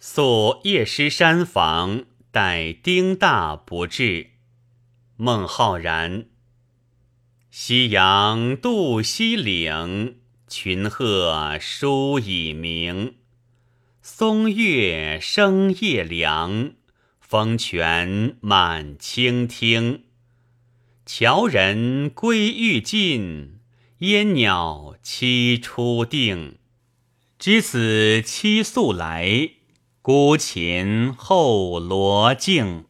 宿夜师山房，待丁大不至。孟浩然。夕阳渡西岭，群鹤书已鸣。松月生夜凉，风泉满清听。樵人归欲尽，烟鸟栖初定。知此期宿来，孤琴后罗镜。